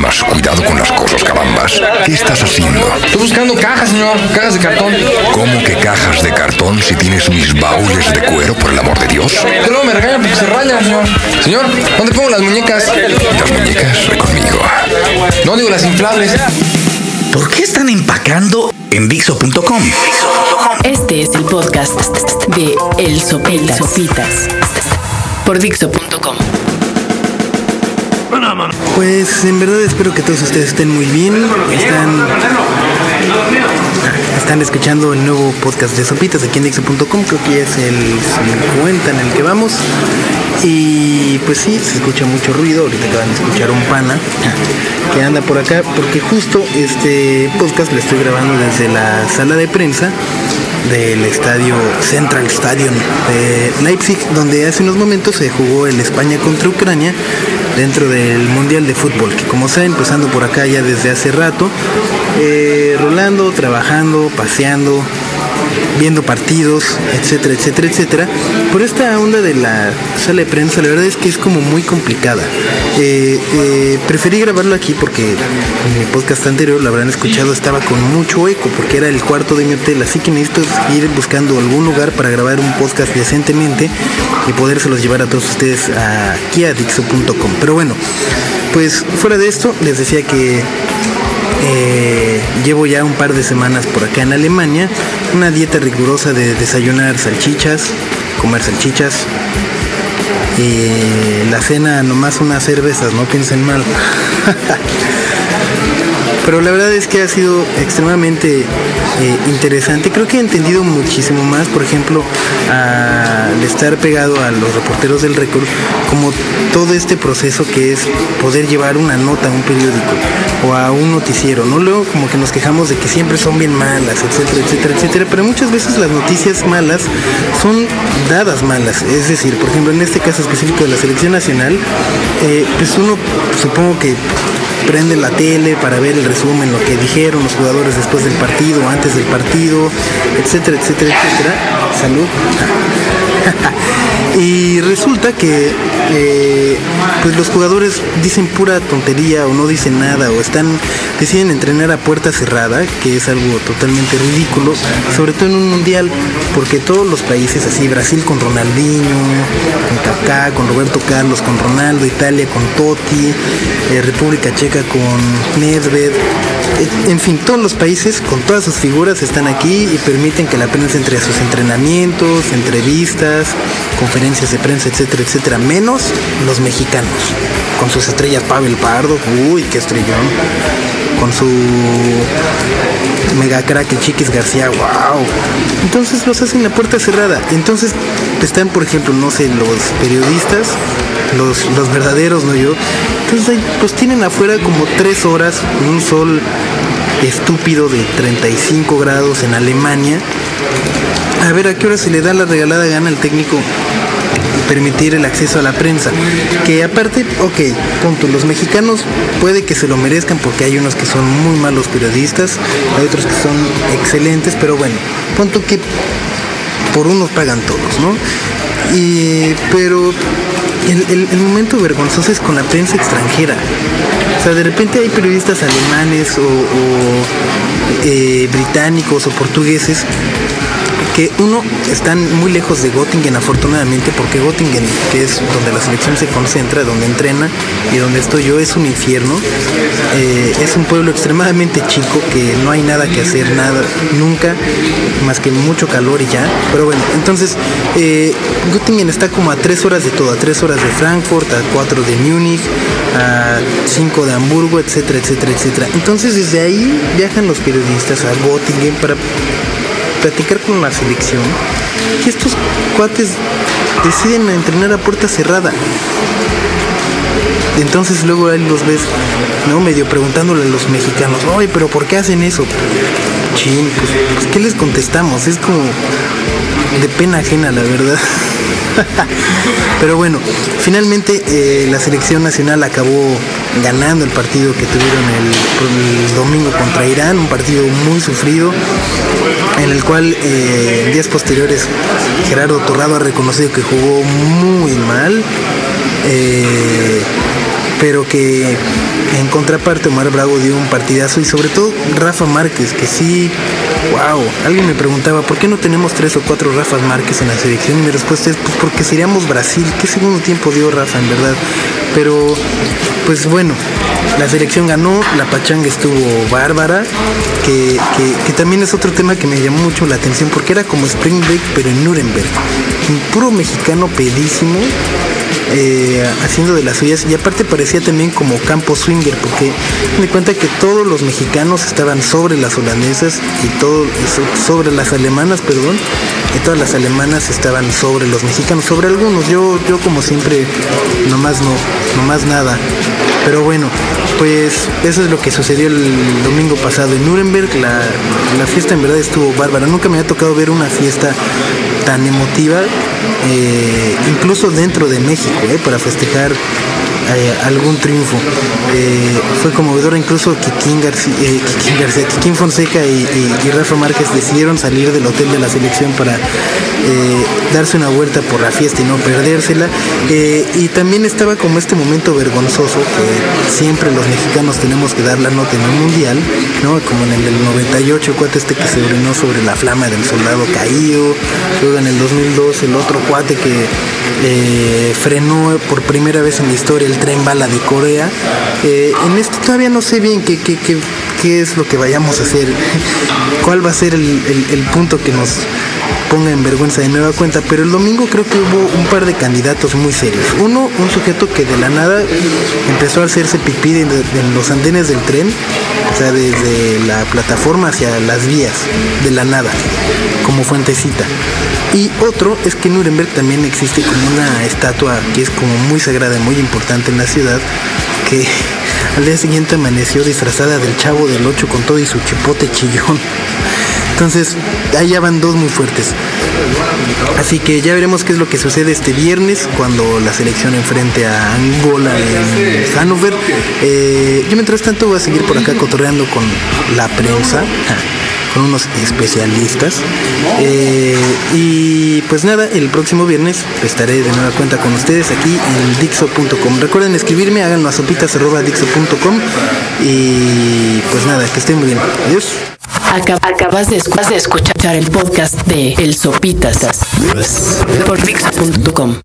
más cuidado con las cosas, carambas. ¿Qué estás haciendo? Estoy buscando cajas, señor. Cajas de cartón. ¿Cómo que cajas de cartón si tienes mis baúles de cuero, por el amor de Dios? Que luego me regañan porque se rayan, señor. Señor, ¿dónde pongo las muñecas? Las muñecas, ven conmigo. No digo las inflables. ¿Por qué están empacando en Dixo.com? Este es el podcast de El Sopitas, Sopitas por Dixo.com. Pues en verdad espero que todos ustedes estén muy bien. Están, escuchando el nuevo podcast de Sopitas aquí en Dixo.com. Creo que es el 50 en el que vamos. Y pues sí, se escucha mucho ruido. Ahorita acaban de escuchar un pana que anda por acá. Porque justo este podcast lo estoy grabando desde la sala de prensa del estadio Central Stadium de Leipzig, donde hace unos momentos se jugó el España contra Ucrania dentro del Mundial de Fútbol, que como saben, empezando por acá ya desde hace rato, eh, rolando, trabajando, paseando, viendo partidos, etcétera, etcétera, etcétera. Por esta onda de la sala de prensa, la verdad es que es como muy complicada. Eh, eh, preferí grabarlo aquí porque en mi podcast anterior, lo habrán escuchado, estaba con mucho eco porque era el cuarto de mi hotel, así que necesito ir buscando algún lugar para grabar un podcast decentemente y podérselos llevar a todos ustedes aquí a Dixo.com. Pero bueno, pues fuera de esto, les decía que eh, llevo ya un par de semanas por acá en Alemania, una dieta rigurosa de desayunar salchichas, comer salchichas. Y la cena nomás unas cervezas, no piensen mal. Pero la verdad es que ha sido extremadamente eh, interesante. Creo que he entendido muchísimo más, por ejemplo, al estar pegado a los reporteros del récord, como todo este proceso que es poder llevar una nota a un periódico o a un noticiero, ¿no? Luego como que nos quejamos de que siempre son bien malas, etcétera, etcétera, etcétera, pero muchas veces las noticias malas son dadas malas. Es decir, por ejemplo, en este caso específico de la selección nacional, eh, pues uno supongo que prende la tele para ver el resumen, lo que dijeron los jugadores después del partido, antes del partido, etcétera, etcétera, etcétera. Salud. y resulta que eh, pues los jugadores dicen pura tontería o no dicen nada o están deciden entrenar a puerta cerrada que es algo totalmente ridículo sobre todo en un mundial porque todos los países así Brasil con Ronaldinho con Kaká con Roberto Carlos con Ronaldo Italia con Totti eh, República Checa con Nedved en fin, todos los países con todas sus figuras están aquí y permiten que la prensa entre a sus entrenamientos, entrevistas, conferencias de prensa, etcétera, etcétera, menos los mexicanos, con sus estrellas Pavel Pardo, uy, qué estrellón, con su mega crack el Chiquis García, wow. Entonces los hacen la puerta cerrada. Entonces están, por ejemplo, no sé, los periodistas, los, los verdaderos, no yo. Entonces pues tienen afuera como tres horas, un sol estúpido de 35 grados en Alemania. A ver a qué hora se le da la regalada gana al técnico permitir el acceso a la prensa. Que aparte, ok, punto, los mexicanos puede que se lo merezcan porque hay unos que son muy malos periodistas, hay otros que son excelentes, pero bueno, punto que por unos pagan todos, ¿no? Y, pero el, el, momento vergonzoso es con la prensa extranjera. O sea, de repente hay periodistas alemanes o, eh, británicos o portugueses uno están muy lejos de Göttingen afortunadamente porque Göttingen que es donde la selección se concentra donde entrena y donde estoy yo es un infierno. Eh, es un pueblo extremadamente chico que no hay nada que hacer nada nunca más que mucho calor y ya. Pero bueno entonces eh, Göttingen está como a tres horas de todo a tres horas de Frankfurt a cuatro de Múnich a cinco de Hamburgo etcétera etcétera etcétera. Entonces desde ahí viajan los periodistas a Göttingen para platicar con la selección y estos cuates deciden entrenar a puerta cerrada. Entonces luego ahí los ves, ¿no? Medio preguntándole a los mexicanos, oye, pero ¿por qué hacen eso? Chin, pues, pues ¿qué les contestamos? Es como de pena ajena, la verdad. Pero bueno, finalmente eh, la selección nacional acabó ganando el partido que tuvieron el, domingo contra Irán, un partido muy sufrido, en el cual eh, días posteriores Gerardo Torrado ha reconocido que jugó muy mal. Eh, pero que en contraparte Omar Bravo dio un partidazo y sobre todo Rafa Márquez, que sí, wow, alguien me preguntaba, ¿por qué no tenemos tres o cuatro Rafas Márquez en la selección? Y mi respuesta es, pues porque seríamos Brasil, ¿qué segundo tiempo dio Rafa en verdad? Pero, pues bueno, la selección ganó, la pachanga estuvo bárbara, que, que, también es otro tema que me llamó mucho la atención porque era como Spring Break pero en Nuremberg. Un puro mexicano pedísimo, eh, haciendo de las suyas. Y aparte parecía también como campo swinger porque me cuenta que todos los mexicanos estaban sobre las holandesas y todo sobre las alemanas perdón y todas las alemanas estaban sobre los mexicanos sobre algunos. Yo yo como siempre nomás no nomás nada. Pero bueno pues eso es lo que sucedió el domingo pasado en Nuremberg. La, fiesta en verdad estuvo bárbara. Nunca me había tocado ver una fiesta tan emotiva, eh, incluso dentro de México, eh, para festejar eh, algún triunfo. Eh, fue conmovedor incluso García, eh, García, Kikín Fonseca y, Rafa Márquez decidieron salir del hotel de la selección para darse una vuelta por la fiesta y no perdérsela. y también estaba como este momento vergonzoso que siempre los mexicanos tenemos que dar la nota en un mundial, ¿no? Como en el 98, el cuate este que se orinó sobre la flama del soldado caído, luego en el 2002 el otro cuate que frenó por primera vez en la historia el tren bala de Corea. Eh, en esto todavía no sé bien qué, qué, qué, qué, es lo que vayamos a hacer, cuál va a ser el, el, punto que nos ponga en vergüenza de nueva cuenta, pero el domingo creo que hubo un par de candidatos muy serios. Uno, un sujeto que de la nada empezó a hacerse pipí en, los andenes del tren, o sea, desde la plataforma hacia las vías, de la nada, como fuentecita. Y otro es que en Nuremberg también existe como una estatua que es como muy sagrada y muy importante en la ciudad, que al día siguiente amaneció disfrazada del chavo del 8 con todo y su chipote chillón. Entonces, ya van dos muy fuertes. Así que ya veremos qué es lo que sucede este viernes cuando la selección enfrente a Angola en Hannover. Eh, yo mientras tanto voy a seguir por acá cotorreando con la prensa con unos especialistas. Eh, y pues nada, el próximo viernes estaré de nueva cuenta con ustedes aquí en Dixo.com. Recuerden escribirme, háganlo a sopitas.dixo.com y pues nada, que estén muy bien. Adiós. Acabas de, escuchar el podcast de El Sopitas por Dixo.com.